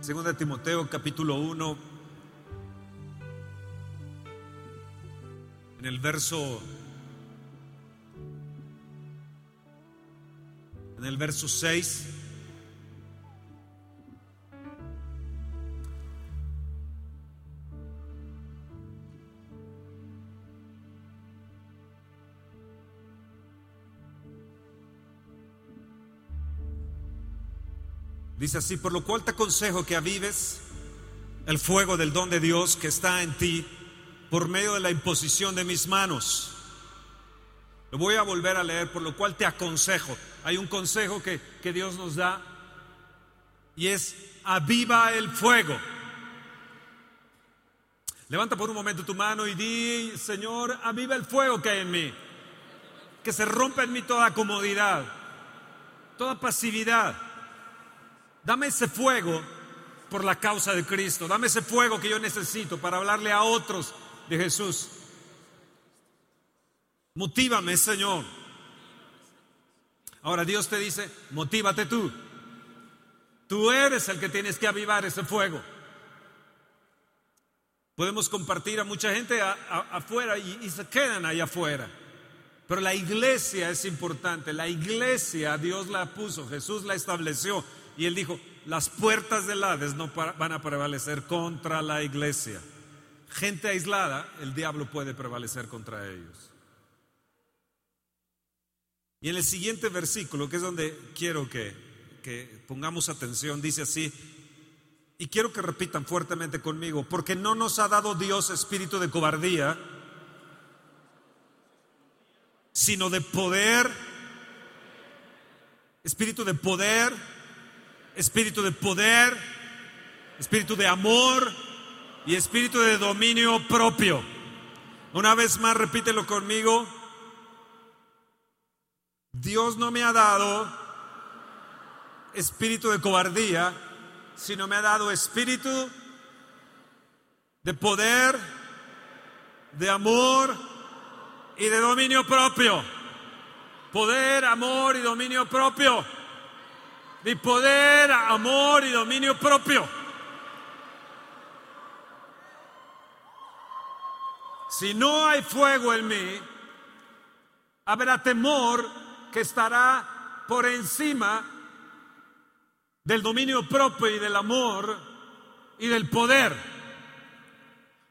Segunda Timoteo capítulo 1, en el verso en el verso 6 Dice así, por lo cual te aconsejo que avives el fuego del don de Dios que está en ti por medio de la imposición de mis manos. Lo voy a volver a leer, por lo cual te aconsejo. Hay un consejo que, que Dios nos da y es aviva el fuego. Levanta por un momento tu mano y di, Señor, aviva el fuego que hay en mí. Que se rompa en mí toda comodidad, toda pasividad Dame ese fuego por la causa de Cristo. Dame ese fuego que yo necesito para hablarle a otros de Jesús. Motívame, Señor. Ahora Dios te dice, motívate tú. Tú eres el que tienes que avivar ese fuego. Podemos compartir a mucha gente afuera y, y se quedan ahí afuera. Pero la iglesia es importante. La iglesia Dios la puso, Jesús la estableció. Y él dijo, las puertas del Hades no van a prevalecer contra la iglesia. Gente aislada, el diablo puede prevalecer contra ellos. Y en el siguiente versículo, que es donde quiero que, que pongamos atención, dice así, y quiero que repitan fuertemente conmigo, porque no nos ha dado Dios espíritu de cobardía, sino de poder, espíritu de poder, espíritu de poder, espíritu de amor y espíritu de dominio propio. Una vez más, repítelo conmigo. Dios no me ha dado espíritu de cobardía, sino me ha dado espíritu de poder, de amor y de dominio propio. Poder, amor y dominio propio mi poder, amor y dominio propio. Si no hay fuego en mí, habrá temor que estará por encima del dominio propio y del amor y del poder.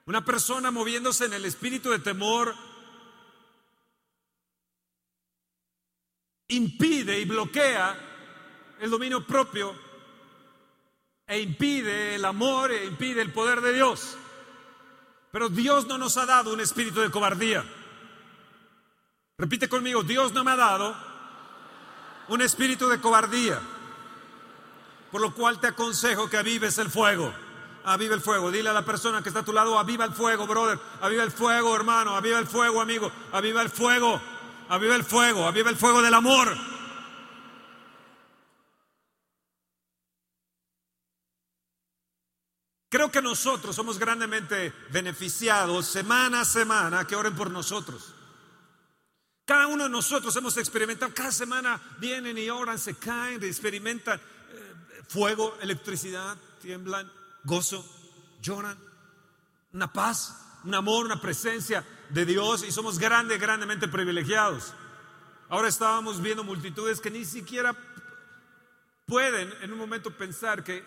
Una persona moviéndose en el espíritu de temor impide y bloquea el dominio propio e impide el amor e impide el poder de Dios. Pero Dios no nos ha dado un espíritu de cobardía. Repite conmigo, Dios no me ha dado un espíritu de cobardía. Por lo cual te aconsejo que avives el fuego. Aviva el fuego. Dile a la persona que está a tu lado, aviva el fuego, brother. Aviva el fuego, hermano. Aviva el fuego, amigo. Aviva el fuego. Aviva el fuego. Aviva el fuego del amor. Creo que nosotros somos grandemente beneficiados semana a semana que oren por nosotros. Cada uno de nosotros hemos experimentado, cada semana vienen y oran, se caen, experimentan eh, fuego, electricidad, tiemblan, gozo, lloran, una paz, un amor, una presencia de Dios y somos grandes, grandemente privilegiados. Ahora estábamos viendo multitudes que ni siquiera pueden en un momento pensar que,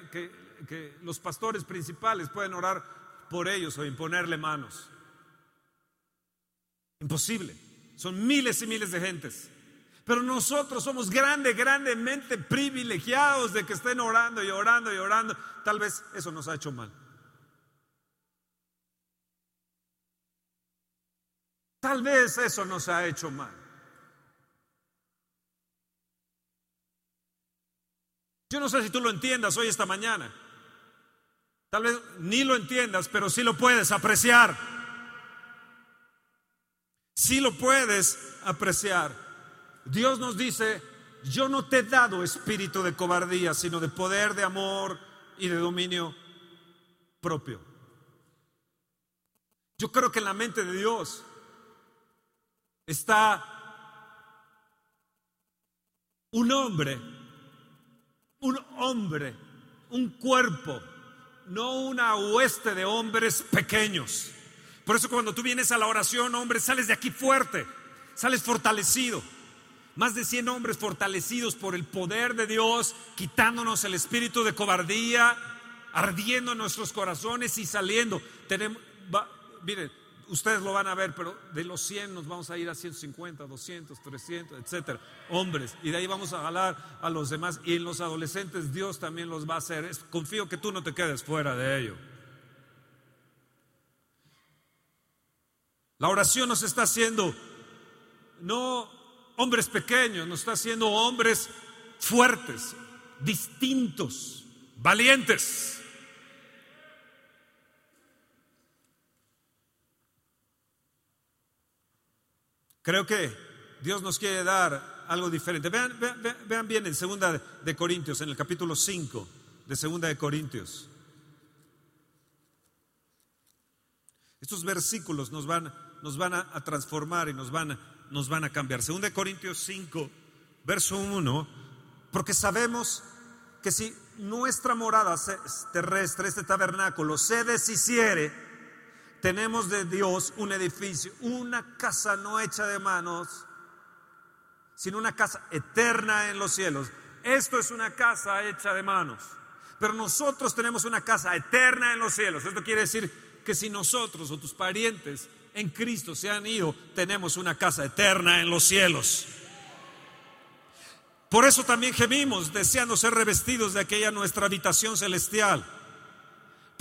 que los pastores principales pueden orar por ellos o imponerle manos. Imposible. Son miles y miles de gentes. Pero nosotros somos grandes, grandemente privilegiados de que estén orando y orando y orando. Tal vez eso nos ha hecho mal. Tal vez eso nos ha hecho mal. Yo no sé si tú lo entiendas hoy esta mañana. Tal vez ni lo entiendas, pero sí lo puedes apreciar. Sí lo puedes apreciar. Dios nos dice, yo no te he dado espíritu de cobardía, sino de poder, de amor y de dominio propio. Yo creo que en la mente de Dios está un hombre, un hombre, un cuerpo no una hueste de hombres pequeños. Por eso cuando tú vienes a la oración, hombre, sales de aquí fuerte, sales fortalecido. Más de 100 hombres fortalecidos por el poder de Dios, quitándonos el espíritu de cobardía, ardiendo en nuestros corazones y saliendo. Tenemos, miren, ustedes lo van a ver, pero de los 100 nos vamos a ir a 150, 200, 300, etcétera, hombres. Y de ahí vamos a jalar a los demás. Y en los adolescentes Dios también los va a hacer. confío que tú no te quedes fuera de ello. La oración nos está haciendo no hombres pequeños, nos está haciendo hombres fuertes, distintos, valientes. Creo que Dios nos quiere dar algo diferente. Vean, bien en Segunda de Corintios, en el capítulo 5 de Segunda de Corintios. Estos versículos nos van, nos van a, transformar y nos van, nos van a cambiar. Segunda de Corintios 5, verso 1, porque sabemos que si nuestra morada terrestre, este tabernáculo, se deshiciere, tenemos de Dios un edificio, una casa no hecha de manos, sino una casa eterna en los cielos. Esto es una casa hecha de manos, pero nosotros tenemos una casa eterna en los cielos. Esto quiere decir que si nosotros o tus parientes en Cristo se han ido, tenemos una casa eterna en los cielos. Por eso también gemimos, deseando ser revestidos de aquella nuestra habitación celestial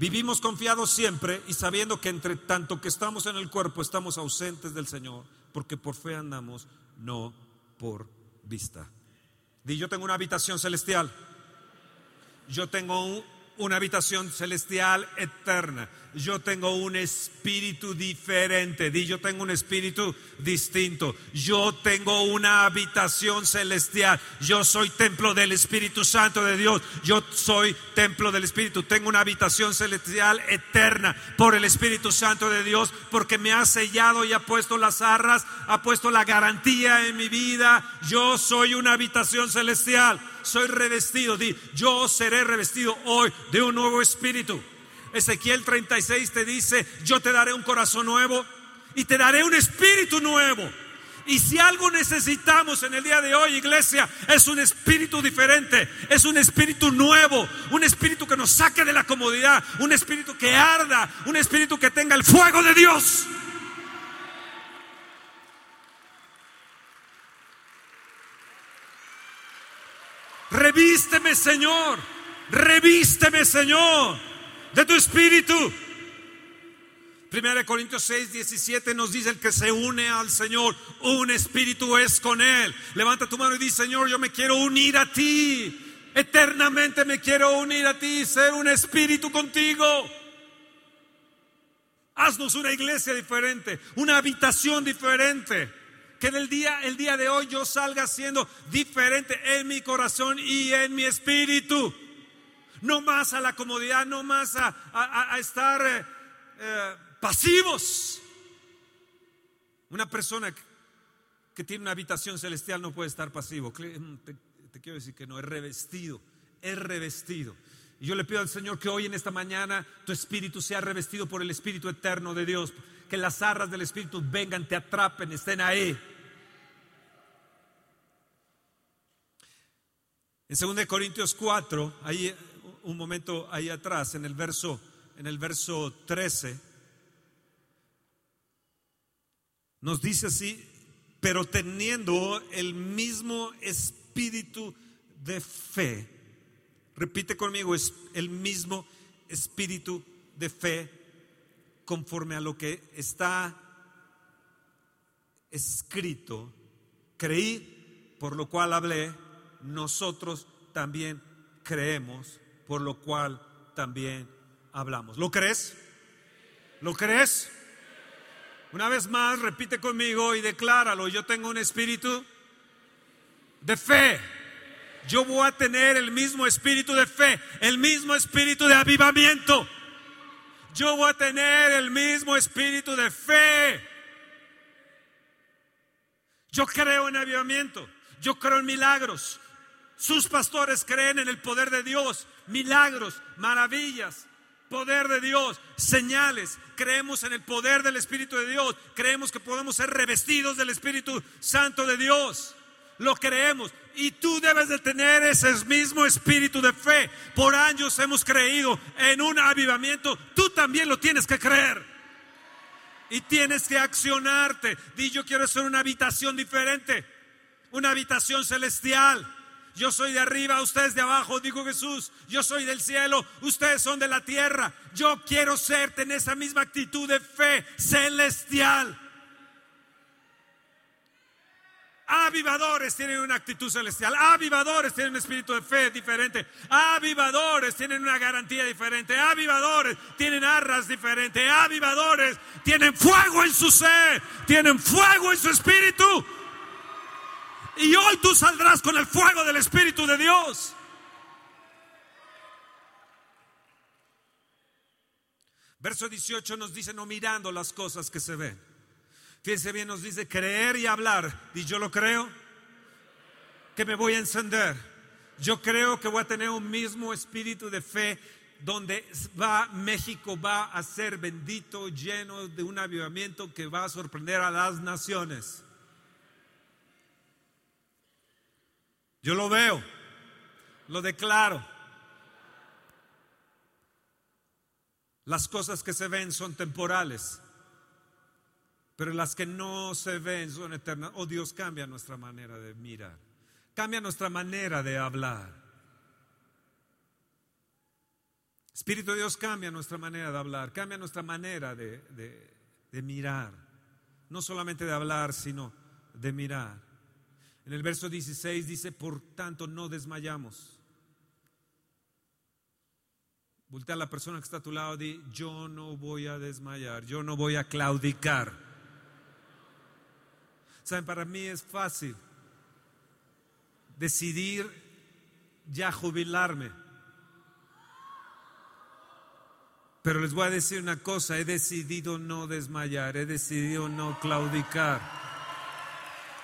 Vivimos confiados siempre y sabiendo que entre tanto que estamos en el cuerpo estamos ausentes del Señor, porque por fe andamos, no por vista. Di, yo tengo una habitación celestial. Yo tengo una habitación celestial eterna yo tengo un espíritu diferente. Di, yo tengo un espíritu distinto. Yo tengo una habitación celestial. Yo soy templo del Espíritu Santo de Dios. Yo soy templo del Espíritu. Tengo una habitación celestial eterna por el Espíritu Santo de Dios porque me ha sellado y ha puesto las arras, ha puesto la garantía en mi vida. Yo soy una habitación celestial. Soy revestido. Di, yo seré revestido hoy de un nuevo espíritu. Ezequiel 36 te dice, yo te daré un corazón nuevo y te daré un espíritu nuevo. Y si algo necesitamos en el día de hoy, iglesia, es un espíritu diferente, es un espíritu nuevo, un espíritu que nos saque de la comodidad, un espíritu que arda, un espíritu que tenga el fuego de Dios. Revísteme, Señor, revísteme, Señor de tu espíritu. Primera de Corintios 6, 17 nos dice el que se une al Señor, un espíritu es con él. Levanta tu mano y dice, Señor, yo me quiero unir a ti. Eternamente me quiero unir a ti, ser un espíritu contigo. Haznos una iglesia diferente, una habitación diferente. Que del día, el día de hoy yo salga siendo diferente en mi corazón y en mi espíritu no más a la comodidad, no más a, estar eh, eh, pasivos. Una persona que, tiene una habitación celestial no puede estar pasivo. Mm, te, quiero decir que no, es revestido, es revestido. Y yo le pido al Señor que hoy en esta mañana tu espíritu sea revestido por el Espíritu eterno de Dios. Que las arras del Espíritu vengan, te atrapen, estén ahí. En 2 Corintios 4, ahí un momento ahí atrás, en el verso, en el verso 13, nos dice así, pero teniendo el mismo espíritu de fe. Repite conmigo, es el mismo espíritu de fe conforme a lo que está escrito. Creí, por lo cual hablé, nosotros también creemos por lo cual también hablamos. ¿Lo crees? ¿Lo crees? Una vez más, repite conmigo y decláralo. Yo tengo un espíritu de fe. Yo voy a tener el mismo espíritu de fe, el mismo espíritu de avivamiento. Yo voy a tener el mismo espíritu de fe. Yo creo en avivamiento. Yo creo en milagros. Sus pastores creen en el poder de Dios, milagros, maravillas, poder de Dios, señales. Creemos en el poder del Espíritu de Dios. Creemos que podemos ser revestidos del Espíritu Santo de Dios. Lo creemos. Y tú debes de tener ese mismo espíritu de fe. Por años hemos creído en un avivamiento. Tú también lo tienes que creer. Y tienes que accionarte. Di, yo quiero ser una habitación diferente. Una habitación celestial yo soy de arriba, ustedes de abajo, dijo Jesús. Yo soy del cielo, ustedes son de la tierra. Yo quiero ser, en esa misma actitud de fe celestial. Avivadores tienen una actitud celestial. Avivadores tienen un espíritu de fe diferente. Avivadores tienen una garantía diferente. Avivadores tienen arras diferentes. Avivadores tienen fuego en su ser. Tienen fuego en su espíritu. Y hoy tú saldrás con el fuego del Espíritu de Dios. Verso 18 nos dice no mirando las cosas que se ven. Fíjense bien, nos dice creer y hablar. Y yo lo creo que me voy a encender. Yo creo que voy a tener un mismo espíritu de fe donde va México va a ser bendito, lleno de un avivamiento que va a sorprender a las naciones. Yo lo veo, lo declaro. Las cosas que se ven son temporales, pero las que no se ven son eternas. Oh Dios, cambia nuestra manera de mirar, cambia nuestra manera de hablar. Espíritu de Dios cambia nuestra manera de hablar, cambia nuestra manera de, de mirar. No solamente de hablar, sino de mirar. En el verso 16 dice, por tanto no desmayamos. Voltea a la persona que está a tu lado y di, yo no voy a desmayar, yo no voy a claudicar. Saben, para mí es fácil decidir ya jubilarme. Pero les voy a decir una cosa, he decidido no desmayar, he decidido no claudicar.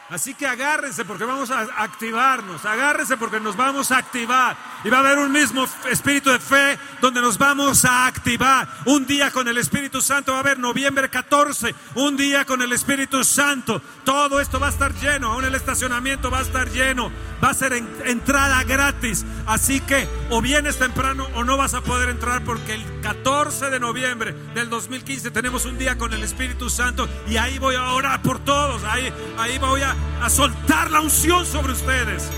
Así que agárrense porque vamos a activarnos, agárrense porque nos vamos a activar. Y va a haber un mismo espíritu de fe donde nos vamos a activar. Un día con el Espíritu Santo va a haber noviembre 14, un día con el Espíritu Santo. Todo esto va a estar lleno, aún el estacionamiento va a estar lleno, va a ser entrada gratis. Así que o vienes temprano o no vas a poder entrar porque el 14 de noviembre del 2015 tenemos un día con el Espíritu Santo y ahí voy a orar por todos, ahí, ahí voy a a soltar la unción sobre ustedes.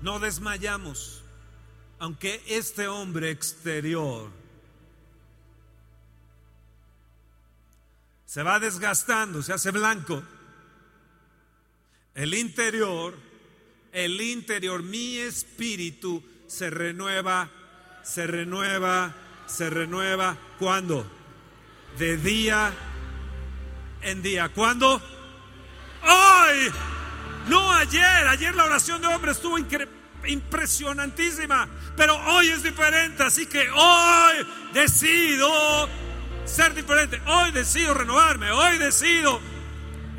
No desmayamos, aunque este hombre exterior se va desgastando, se hace blanco. El interior, el interior, mi espíritu se renueva, se renueva, se renueva. ¿Cuándo? de día en día. ¿Cuándo? Hoy. No ayer. Ayer la oración de hombre estuvo impresionantísima. Pero hoy es diferente. Así que hoy decido ser diferente. Hoy decido renovarme. Hoy decido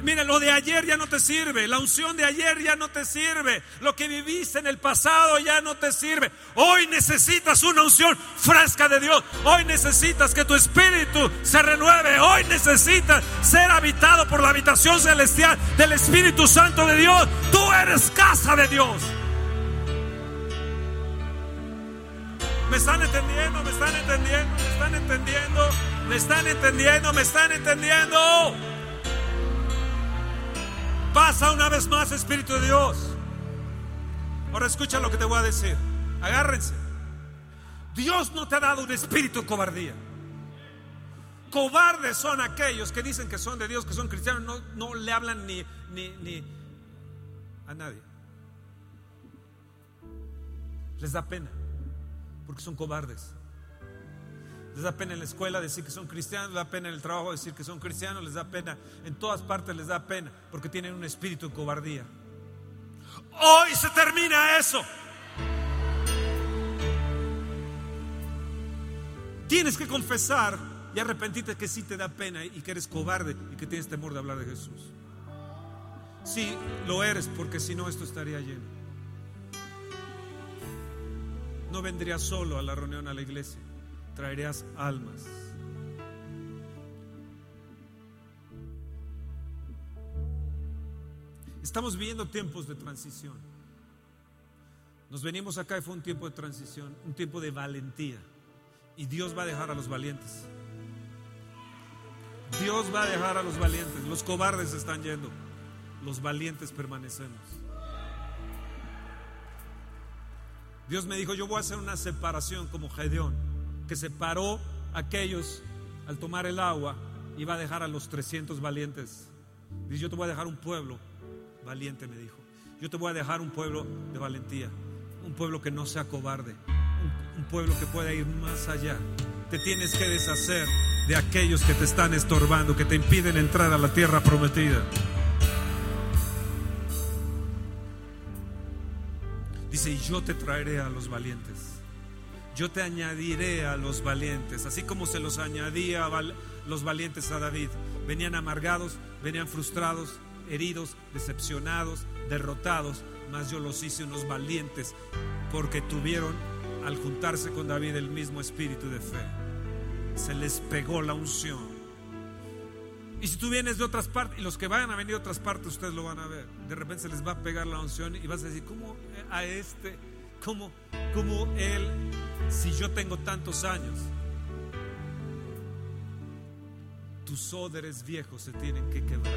Mira, lo de ayer ya no te sirve, la unción de ayer ya no te sirve, lo que viviste en el pasado ya no te sirve. Hoy necesitas una unción fresca de Dios, hoy necesitas que tu espíritu se renueve, hoy necesitas ser habitado por la habitación celestial del Espíritu Santo de Dios. Tú eres casa de Dios. ¿Me están entendiendo? ¿Me están entendiendo? ¿Me están entendiendo? ¿Me están entendiendo? ¿Me están entendiendo? Pasa una vez más, Espíritu de Dios. Ahora escucha lo que te voy a decir. Agárrense. Dios no te ha dado un espíritu de cobardía. Cobardes son aquellos que dicen que son de Dios, que son cristianos, no, no le hablan ni, ni, ni a nadie. Les da pena. porque son cobardes. Les da pena en la escuela decir que son cristianos, les da pena en el trabajo decir que son cristianos, les da pena, en todas partes les da pena, porque tienen un espíritu de cobardía. Hoy se termina eso. Tienes que confesar y arrepentirte que sí te da pena y que eres cobarde y que tienes temor de hablar de Jesús. Sí, lo eres porque si no esto estaría lleno. No vendrías solo a la reunión a la iglesia, traerías almas. Estamos viviendo tiempos de transición. Nos venimos acá y fue un tiempo de transición, un tiempo de valentía. Y Dios va a dejar a los valientes. Dios va a dejar a los valientes. Los cobardes están yendo. Los valientes permanecemos. Dios me dijo, yo voy a hacer una separación como Gedeón, que separó a aquellos al tomar el agua va a dejar a los 300 valientes. Dice, yo te voy a dejar un pueblo valiente, me dijo. Yo te voy a dejar un pueblo de valentía, un pueblo que no sea cobarde, un, pueblo que pueda ir más allá. Te tienes que deshacer de aquellos que te están estorbando, que te impiden entrar a la tierra prometida. Dice, y yo te traeré a los valientes. Yo te añadiré a los valientes, así como se los añadía a los valientes a David. Venían amargados, venían frustrados, heridos, decepcionados, derrotados, mas yo los hice unos valientes porque tuvieron al juntarse con David el mismo espíritu de fe. Se les pegó la unción. Y si tú vienes de otras partes, y los que vayan a venir de otras partes, ustedes lo van a ver. De repente se les va a pegar la unción y vas a decir, ¿cómo a este? ¿Cómo, cómo él? Si yo tengo tantos años. Tus odres viejos se tienen que quebrar.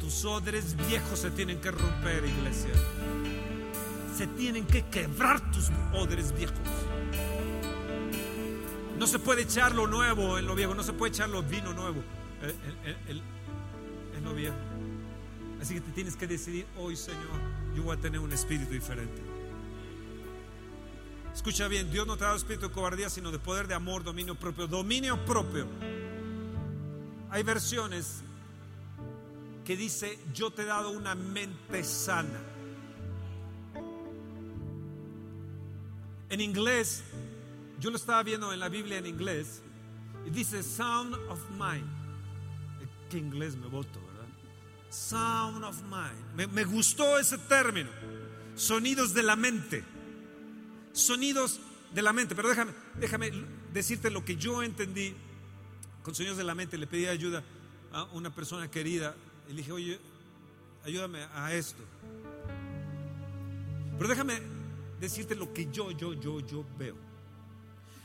Tus odres viejos se tienen que romper, iglesia. Se tienen que quebrar tus odres viejos. No se puede echar lo nuevo en lo viejo, no se puede echar lo vino nuevo en, lo viejo. Así que te tienes que decidir hoy, Señor, yo voy a tener un espíritu diferente. Escucha bien, Dios no te ha dado espíritu de cobardía, sino de poder, de amor, dominio propio. Dominio propio. Hay versiones que dice, yo te he dado una mente sana. En inglés, yo lo estaba viendo en la Biblia en inglés, y dice sound of mind. ¿Qué inglés me voto, verdad? Sound of mind. Me gustó ese término. Sonidos de la mente. Sonidos de la mente. Pero déjame, decirte lo que yo entendí con sonidos de la mente. Le pedí ayuda a una persona querida y le dije, oye, ayúdame a esto. Pero déjame decirte lo que yo, yo, yo, yo veo.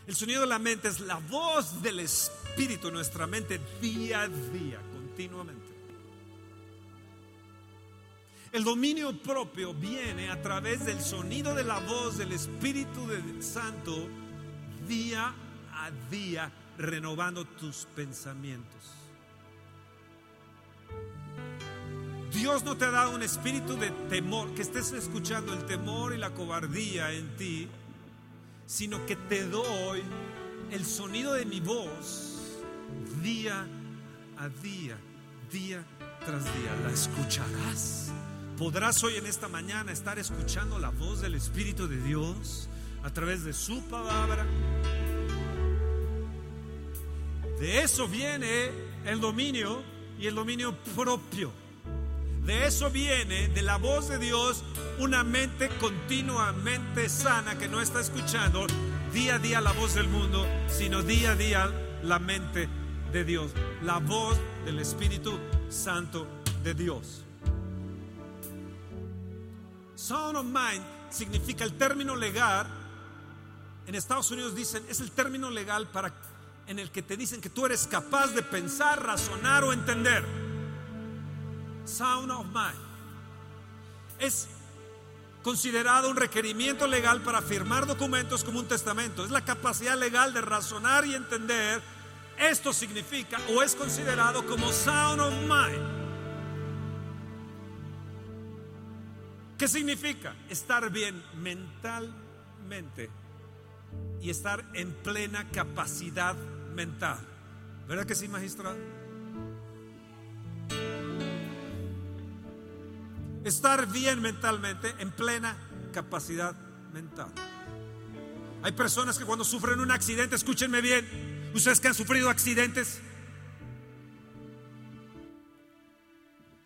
El sonido de la mente es la voz del Espíritu en nuestra mente día a día, continuamente. El dominio propio viene a través del sonido de la voz del Espíritu Santo día a día, renovando tus pensamientos. Dios no te ha dado un espíritu de temor, que estés escuchando el temor y la cobardía en ti, sino que te doy el sonido de mi voz día a día, día tras día. La escucharás. Podrás hoy en esta mañana estar escuchando la voz del Espíritu de Dios a través de su palabra. De eso viene el dominio y el dominio propio. De eso viene, de la voz de Dios, una mente continuamente sana que no está escuchando día a día la voz del mundo, sino día a día la mente de Dios, la voz del Espíritu Santo de Dios. Sound of mind significa el término legal. En Estados Unidos dicen, es el término legal para en el que te dicen que tú eres capaz de pensar, razonar o entender sound of mind. Es considerado un requerimiento legal para firmar documentos como un testamento. Es la capacidad legal de razonar y entender. Esto significa o es considerado como sound of mind. ¿Qué significa? Estar bien mentalmente y estar en plena capacidad mental. ¿Verdad que sí, magistrado? Estar bien mentalmente, en plena capacidad mental. Hay personas que cuando sufren un accidente, escúchenme bien, ustedes que han sufrido accidentes,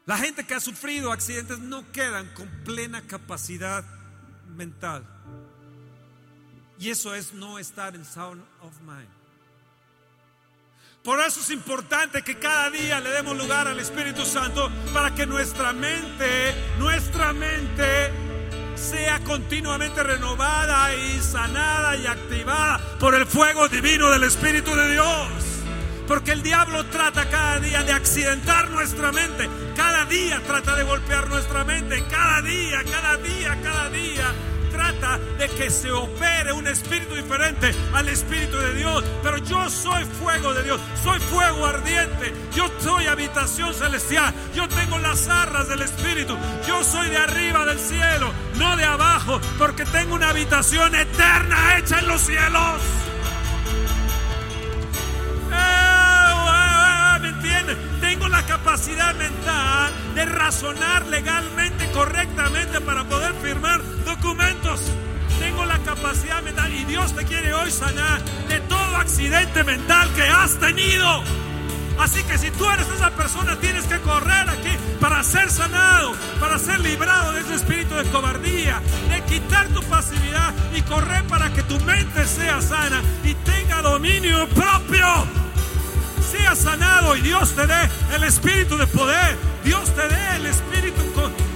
la gente que ha sufrido accidentes no quedan con plena capacidad mental. Y eso es no estar en sound of mind. Por eso es importante que cada día le demos lugar al Espíritu Santo para que nuestra mente, nuestra mente sea continuamente renovada y sanada y activada por el fuego divino del Espíritu de Dios. Porque el diablo trata cada día de accidentar nuestra mente. Cada día trata de golpear nuestra mente. Cada día, cada día, cada día trata de que se opere un espíritu diferente al espíritu de Dios. Pero yo soy fuego de Dios, soy fuego ardiente, yo soy habitación celestial, yo tengo las arras del espíritu, yo soy de arriba del cielo, no de abajo, porque tengo una habitación eterna hecha en los cielos. Tengo la capacidad mental de razonar legalmente, correctamente para poder firmar documentos. Tengo la capacidad mental y Dios te quiere hoy sanar de todo accidente mental que has tenido. Así que si tú eres esa persona, tienes que correr aquí para ser sanado, para ser librado de ese espíritu de cobardía, de quitar tu pasividad y correr para que tu mente sea sana y tenga dominio propio. Sanado y Dios te dé el espíritu de poder. Dios te dé el espíritu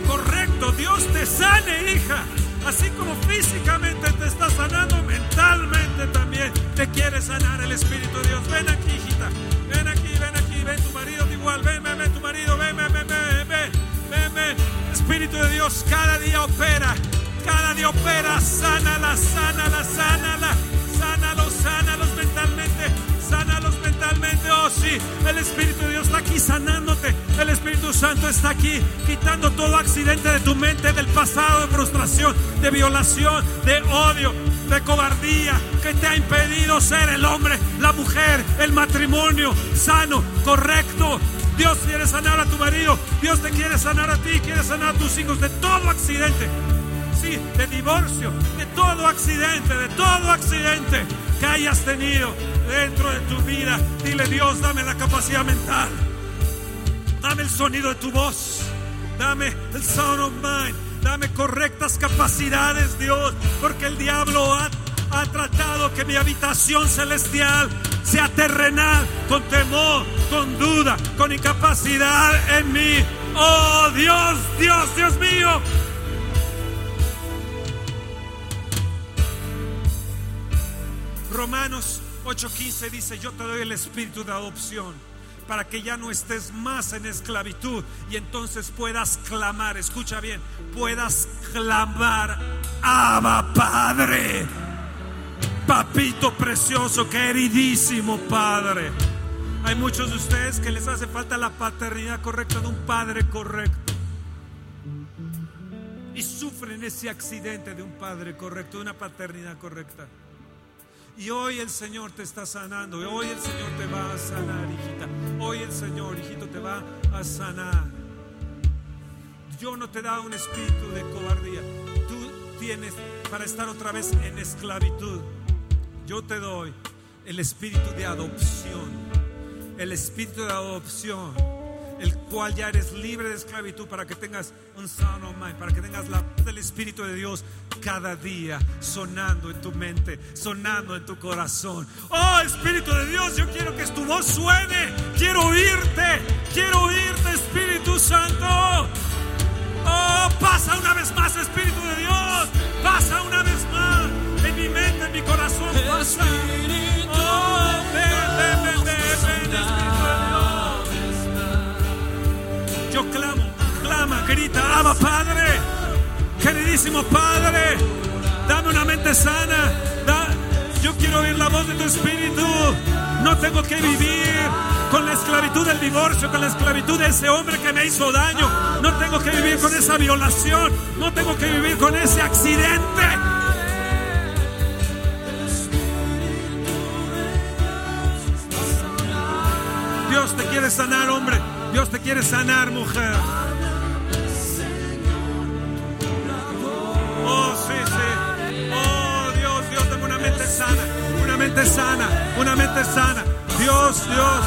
correcto. Dios te sane, hija. Así como físicamente te está sanando, mentalmente también te quiere sanar el Espíritu de Dios. Ven aquí, hijita. Ven aquí, ven aquí. Ven tu marido igual. Ven, ven, ven tu marido. Ven, ven, ven, ven, ven. Ven, ven. Espíritu de Dios cada día opera. Cada día opera. Sánala, sánala, sánala. Sí. El Espíritu de Dios está aquí sanándote. El Espíritu Santo está aquí quitando todo accidente de tu mente, del pasado, de frustración, de violación, de odio, de cobardía que te ha impedido ser el hombre, la mujer, el matrimonio sano, correcto. Dios quiere sanar a tu marido. Dios te quiere sanar a ti. Quiere sanar a tus hijos de todo accidente. Sí, de divorcio, de todo accidente, de todo accidente que hayas tenido dentro de tu vida. Dile, Dios, dame la capacidad mental. Dame el sonido de tu voz. Dame el sound of mind. Dame correctas capacidades, Dios. Porque el diablo ha, ha tratado que mi habitación celestial sea terrenal, con temor, con duda, con incapacidad en mí. Oh Dios, Dios, Dios mío. Romanos 8:15 dice, yo te doy el espíritu de adopción para que ya no estés más en esclavitud y entonces puedas clamar, escucha bien, puedas clamar, Abba Padre, papito precioso, queridísimo Padre. Hay muchos de ustedes que les hace falta la paternidad correcta de un padre correcto. Y sufren ese accidente de un padre correcto, de una paternidad correcta. Y hoy el Señor te está sanando. Hoy el Señor te va a sanar, hijita. Hoy el Señor, hijito, te va a sanar. Yo no te da un espíritu de cobardía. Tú tienes para estar otra vez en esclavitud. Yo te doy el espíritu de adopción. El espíritu de adopción el cual ya eres libre de esclavitud para que tengas un sound of mind, para que tengas la paz del Espíritu de Dios cada día sonando en tu mente, sonando en tu corazón. Oh Espíritu de Dios, yo quiero que tu voz suene, quiero oírte, quiero oírte Espíritu Santo. Oh, pasa una vez más Espíritu de Dios, pasa una vez más en mi mente, en mi corazón, pasa. Oh, ven, ven, ven, ven, ven, Espíritu de Dios. Yo clamo, clama, grita, ama Padre, queridísimo Padre, dame una mente sana. Da, yo quiero oír la voz de tu espíritu. No tengo que vivir con la esclavitud del divorcio, con la esclavitud de ese hombre que me hizo daño. No tengo que vivir con esa violación. No tengo que vivir con ese accidente. Dios te quiere sanar, hombre. Dios te quiere sanar, mujer. Oh, sí, sí. Oh, Dios, Dios, tengo una mente sana. Una mente sana. Una mente sana. Dios, Dios,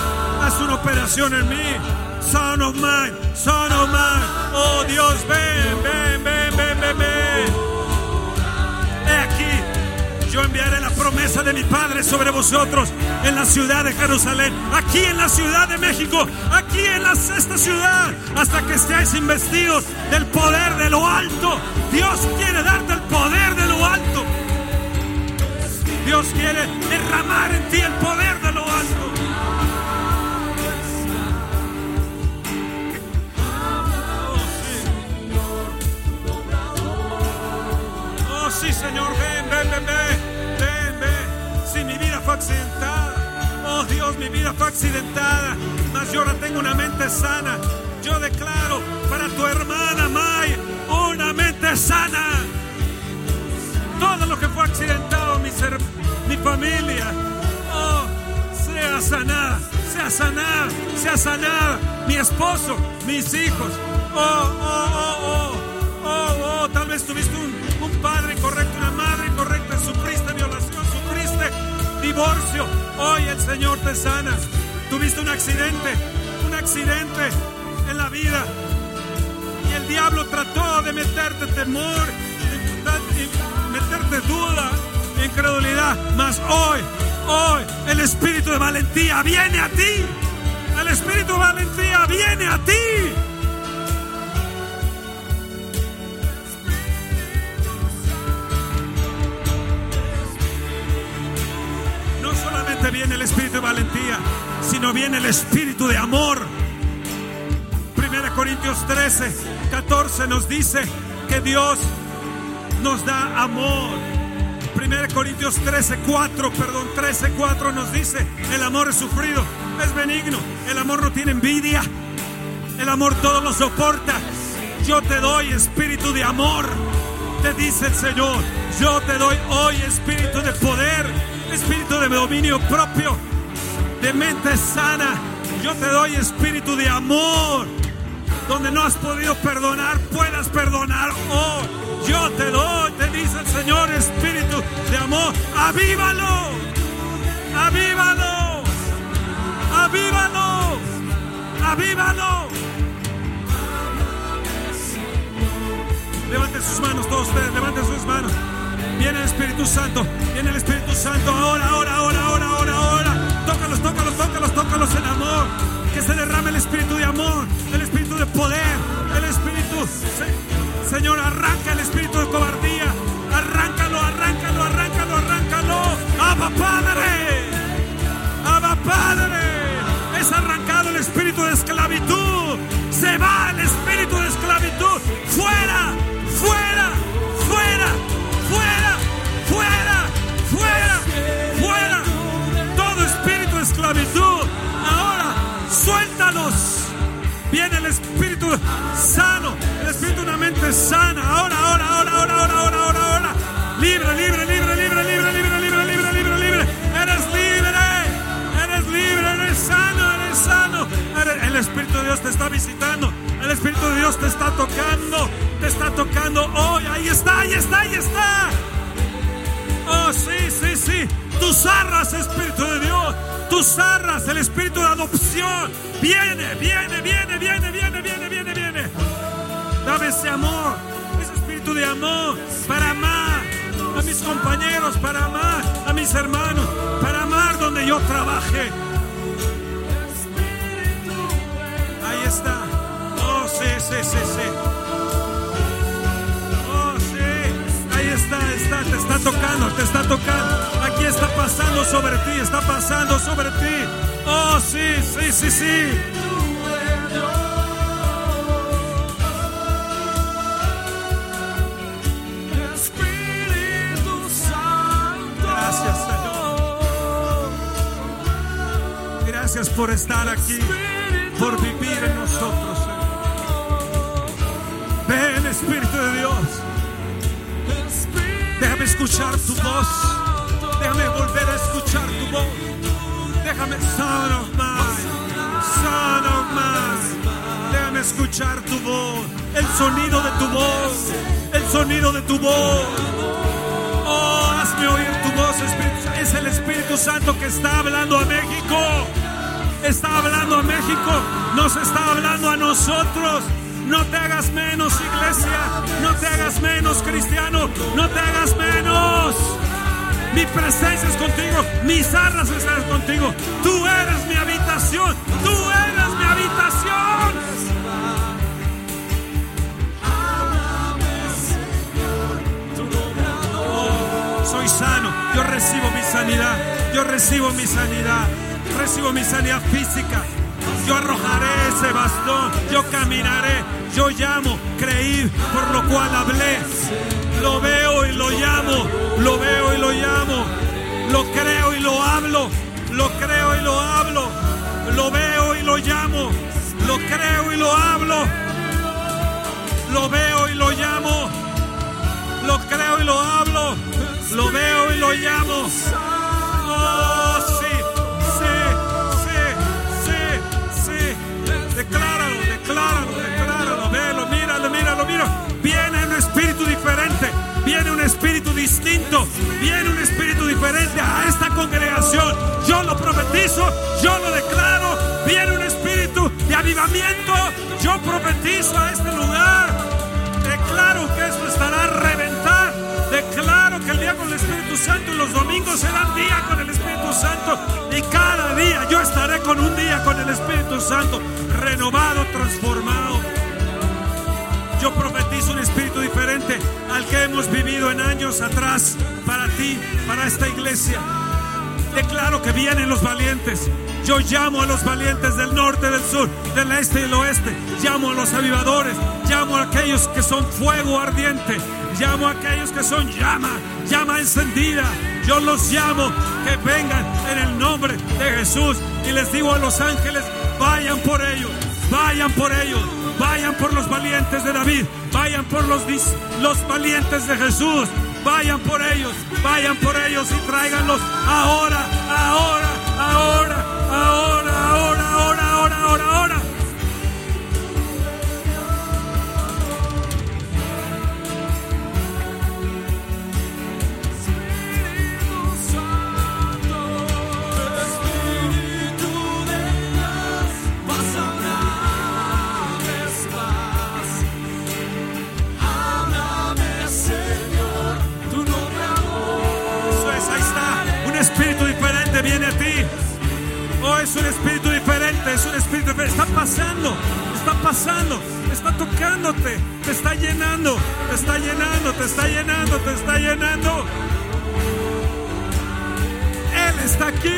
haz una operación en mí. Son of mine, son of mine. Oh Dios, ven, ven, ven, ven, ven, ven. He aquí, yo enviaré promesa de mi Padre sobre vosotros en la ciudad de Jerusalén, aquí en la ciudad de México, aquí en esta ciudad, hasta que estéis investidos del poder de lo alto. Dios quiere darte el poder de lo alto. Dios quiere derramar en ti el poder de lo alto. Oh sí, Señor, ven, ven, ven, ven, ven, accidentada, oh Dios, mi vida fue accidentada, mas yo ahora tengo una mente sana. Yo declaro para tu hermana May una mente sana. Todo lo que fue accidentado, mi, ser, mi familia, oh, sea sanada, sea sanada, sea sanada. Mi esposo, mis hijos, oh, oh, oh, oh, oh, oh, tal vez Señor te sana. Tuviste un accidente, un accidente en la vida. Y el diablo trató de meterte temor, meterte duda, incredulidad. Mas hoy, hoy, el espíritu de valentía viene a ti. El espíritu de valentía viene a ti. Valentía, sino viene el espíritu de amor. 1 Corintios 13, 14 nos dice que Dios nos da amor. 1 Corintios 13, 4, perdón, 13, 4 nos dice, el amor es sufrido, es benigno, el amor no tiene envidia, el amor todo lo soporta. Yo te doy espíritu de amor, te dice el Señor. Yo te doy hoy espíritu de poder, espíritu de dominio propio, de mente sana. Yo te doy espíritu de amor. Donde no has podido perdonar, puedas perdonar hoy. Yo te doy, te dice el Señor, espíritu de amor. Avívalo, avívalo, avívalo, avívalo. Levanten sus manos todos ustedes, levanten sus manos. Viene el Espíritu Santo, viene el Espíritu Santo. Ahora, ahora, ahora, ahora, ahora. Que se derrame el Espíritu de amor, el Espíritu de poder, el Espíritu. Se- Señor, arranca el Espíritu de cobardía. Arráncalo, arráncalo, arráncalo, arráncalo. Abba Padre. Abba Padre. Espíritu sano, el espíritu de una mente sana. Ahora, ahora, ahora, ahora, ahora, ahora, ahora, ahora. Libre, libre, libre, libre, libre, libre, libre, libre, libre, libre. Eres libre, eres libre, eres sano, eres sano. El Espíritu de Dios te está visitando. El Espíritu de Dios te está tocando. Te está tocando hoy. Ahí está, ahí está, ahí está. Sí, sí, sí. Tus arras, Espíritu de Dios. Tus arras, el Espíritu de adopción. Viene, viene, viene, viene, viene, viene, viene, viene. Dame ese amor, ese espíritu de amor para amar a mis compañeros, para amar a mis hermanos, para amar donde yo trabaje. Ahí está. Oh, sí, sí, sí, sí. Está, está, te está tocando, te está tocando. Aquí está pasando sobre ti, está pasando sobre ti. Oh, sí, sí, sí, sí. Gracias, Señor. Gracias por estar aquí, por vivir en nosotros, Señor. Ven, Espíritu de Dios. Escuchar tu voz. Déjame volver a escuchar tu voz. Déjame, Son of mine, Déjame escuchar tu voz, el sonido de tu voz, el sonido de tu voz. Oh, hazme oír tu voz. Es el Espíritu Santo que está hablando a México. Está hablando a México, nos está hablando a nosotros. No te hagas menos, iglesia. No te hagas menos, cristiano. No te hagas menos. Mi presencia es contigo. Mis arras están contigo. Tú eres mi habitación. Tú eres mi habitación. soy sano. Yo recibo mi sanidad. Yo recibo mi sanidad. Recibo mi sanidad física. Yo arrojaré ese bastón. Yo caminaré. Yo llamo, creí, por lo cual hablé. Lo veo y lo llamo. Lo veo y lo llamo. Lo creo y lo hablo. Lo creo y lo hablo. Lo veo y lo llamo. Lo creo y lo hablo. Lo veo y lo llamo. Lo creo y lo hablo. Lo veo y lo llamo. Distinto. Viene un espíritu diferente a esta congregación. Yo lo profetizo, yo lo declaro. Viene un espíritu de avivamiento. Yo profetizo a este lugar. Declaro que esto estará a reventar. Declaro que el día con el Espíritu Santo y los domingos serán día con el Espíritu Santo. Y cada día yo estaré con un día con el Espíritu Santo. Renovado, transformado. Yo profetizo un espíritu diferente al que hemos vivido en años atrás para ti, para esta iglesia. Declaro que vienen los valientes. Yo llamo a los valientes del norte, del sur, del este y del oeste. Llamo a los avivadores. Llamo a aquellos que son fuego ardiente. Llamo a aquellos que son llama, llama encendida. Yo los llamo que vengan en el nombre de Jesús. Y les digo a los ángeles, vayan por ellos, vayan por ellos, vayan por los valientes de David, vayan por los, los valientes de Jesús. Vayan por ellos, vayan por ellos y tráiganlos ahora, ahora, ahora, ahora, ahora, te está llenando, te está llenando, te está llenando, te está llenando. Él está aquí,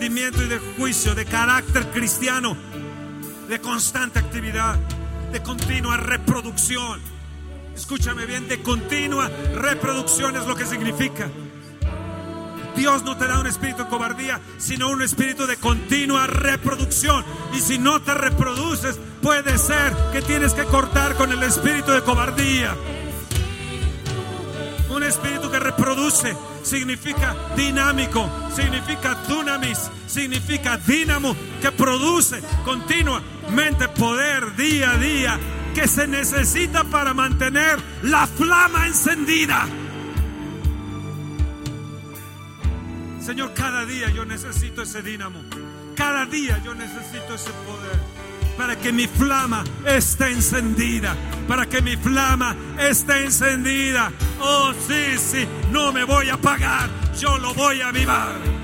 y de juicio, de carácter cristiano, de constante actividad, de continua reproducción. Escúchame bien, de continua reproducción es lo que significa. Dios no te da un espíritu de cobardía, sino un espíritu de continua reproducción. Y si no te reproduces, puede ser que tienes que cortar con el espíritu de cobardía. Un espíritu que reproduce significa dinámico, significa dunamis, significa dínamo, que produce continuamente poder día a día, que se necesita para mantener la flama encendida. Señor, cada día yo necesito ese dínamo, cada día yo necesito ese poder para que mi flama esté encendida, para que mi flama esté encendida. Oh, sí, sí, no me voy a apagar, yo lo voy a avivar.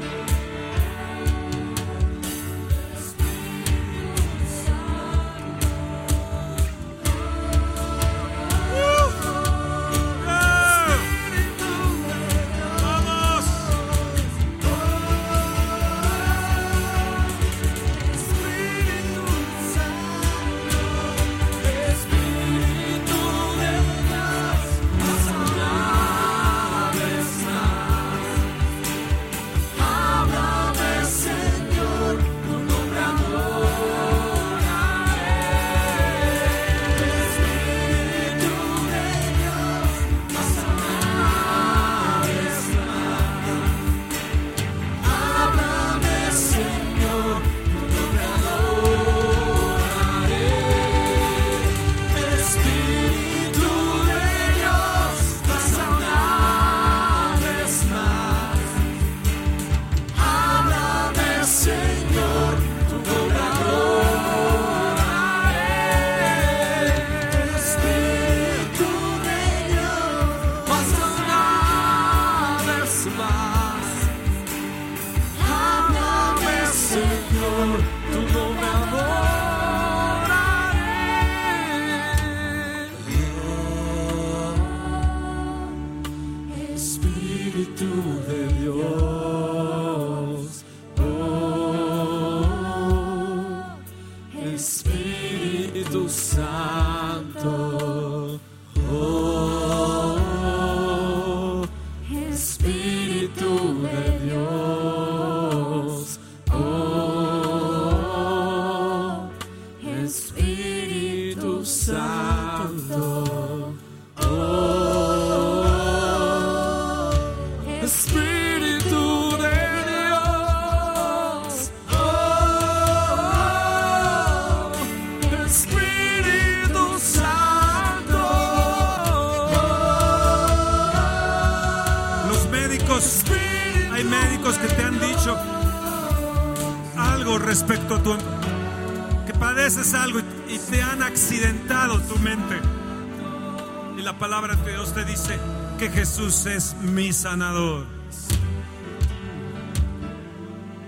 Palabra de Dios te dice que Jesús es mi sanador.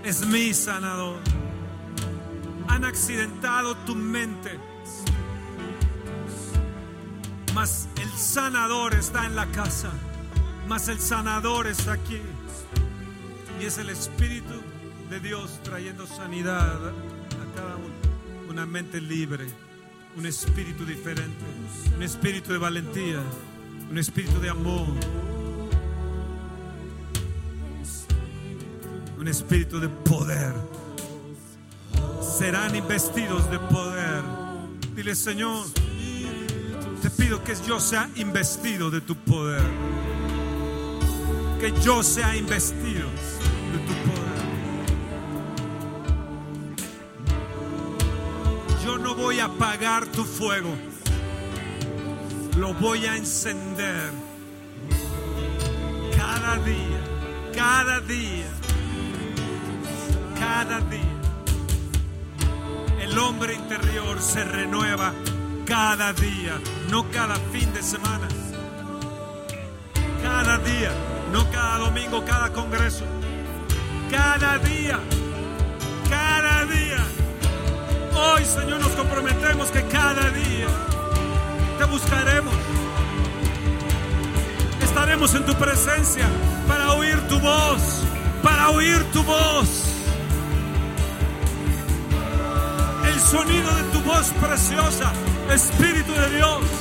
Es mi sanador. Han accidentado tu mente. Mas el sanador está en la casa. Mas el sanador está aquí. Y es el Espíritu de Dios trayendo sanidad a cada uno. Una mente libre, un espíritu diferente, un espíritu de valentía, un espíritu de amor, un espíritu de poder. Serán investidos de poder. Dile, Señor, te pido que yo sea investido de tu poder. Que yo sea investido tu fuego. Lo voy a encender. Cada día, cada día, cada día. El hombre interior se renueva cada día, no cada fin de semana. Cada día, no cada domingo, cada congreso. Cada día, Hoy, Señor, nos comprometemos que cada día te buscaremos. Estaremos en tu presencia para oír tu voz, para oír tu voz. El sonido de tu voz preciosa, Espíritu de Dios.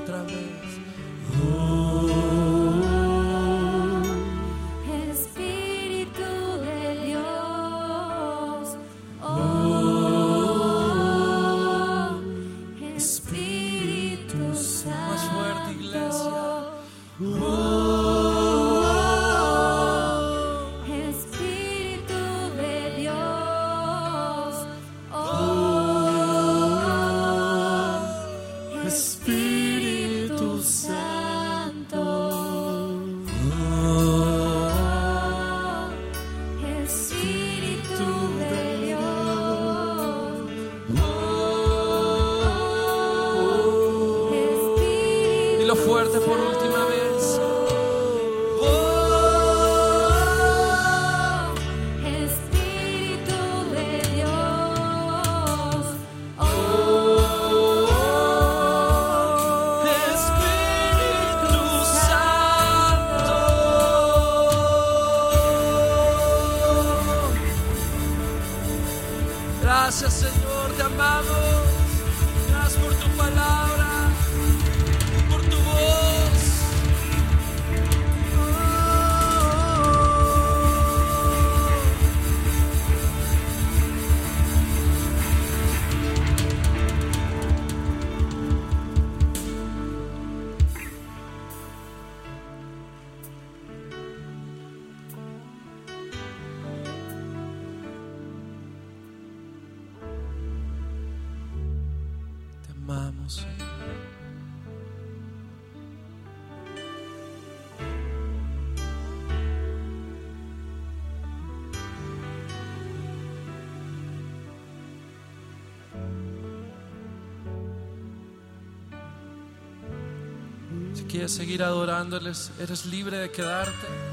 Otra vez. Quieres seguir adorándoles, eres libre de quedarte.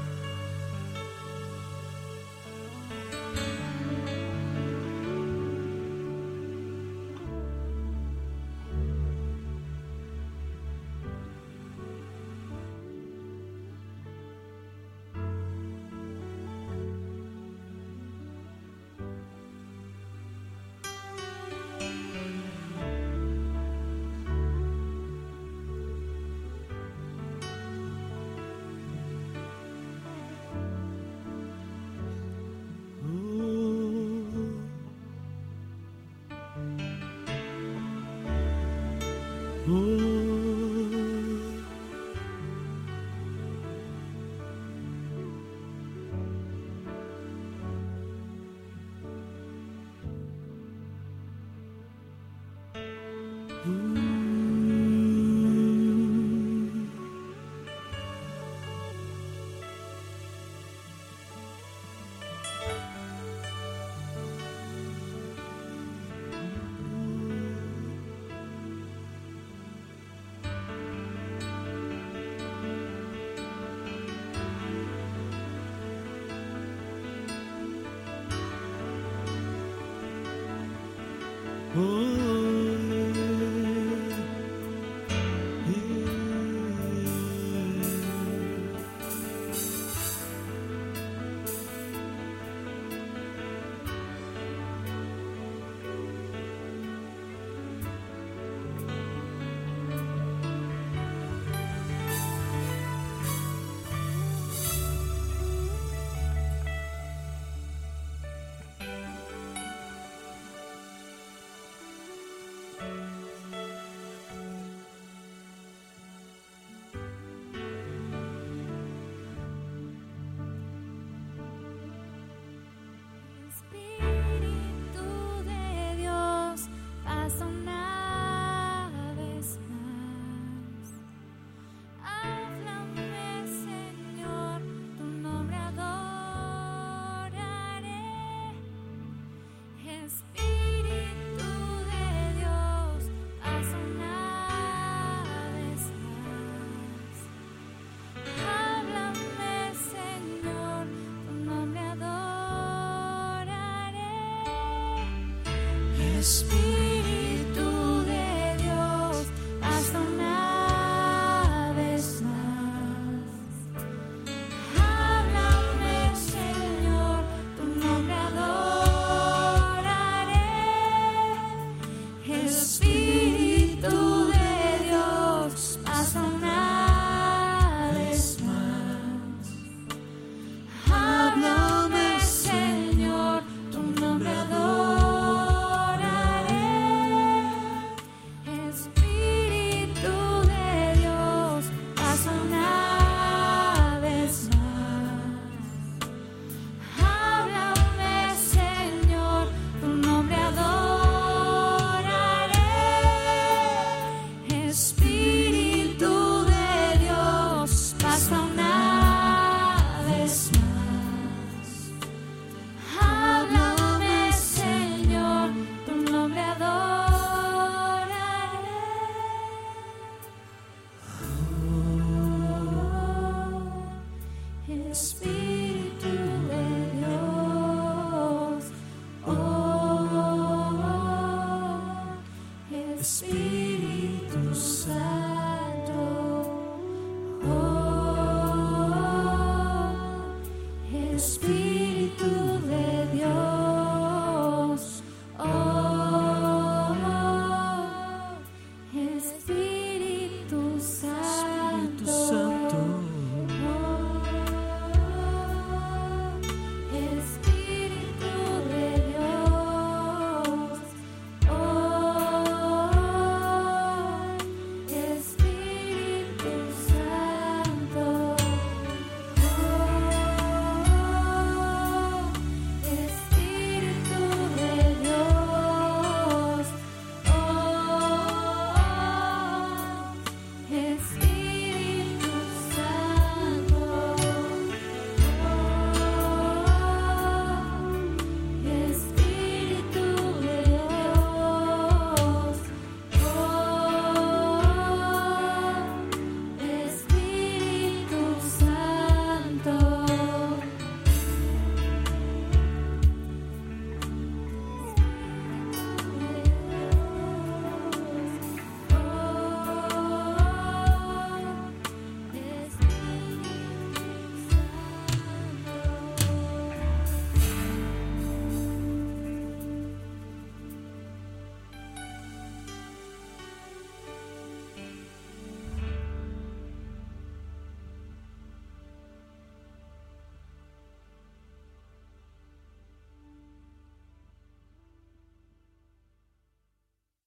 Espíritu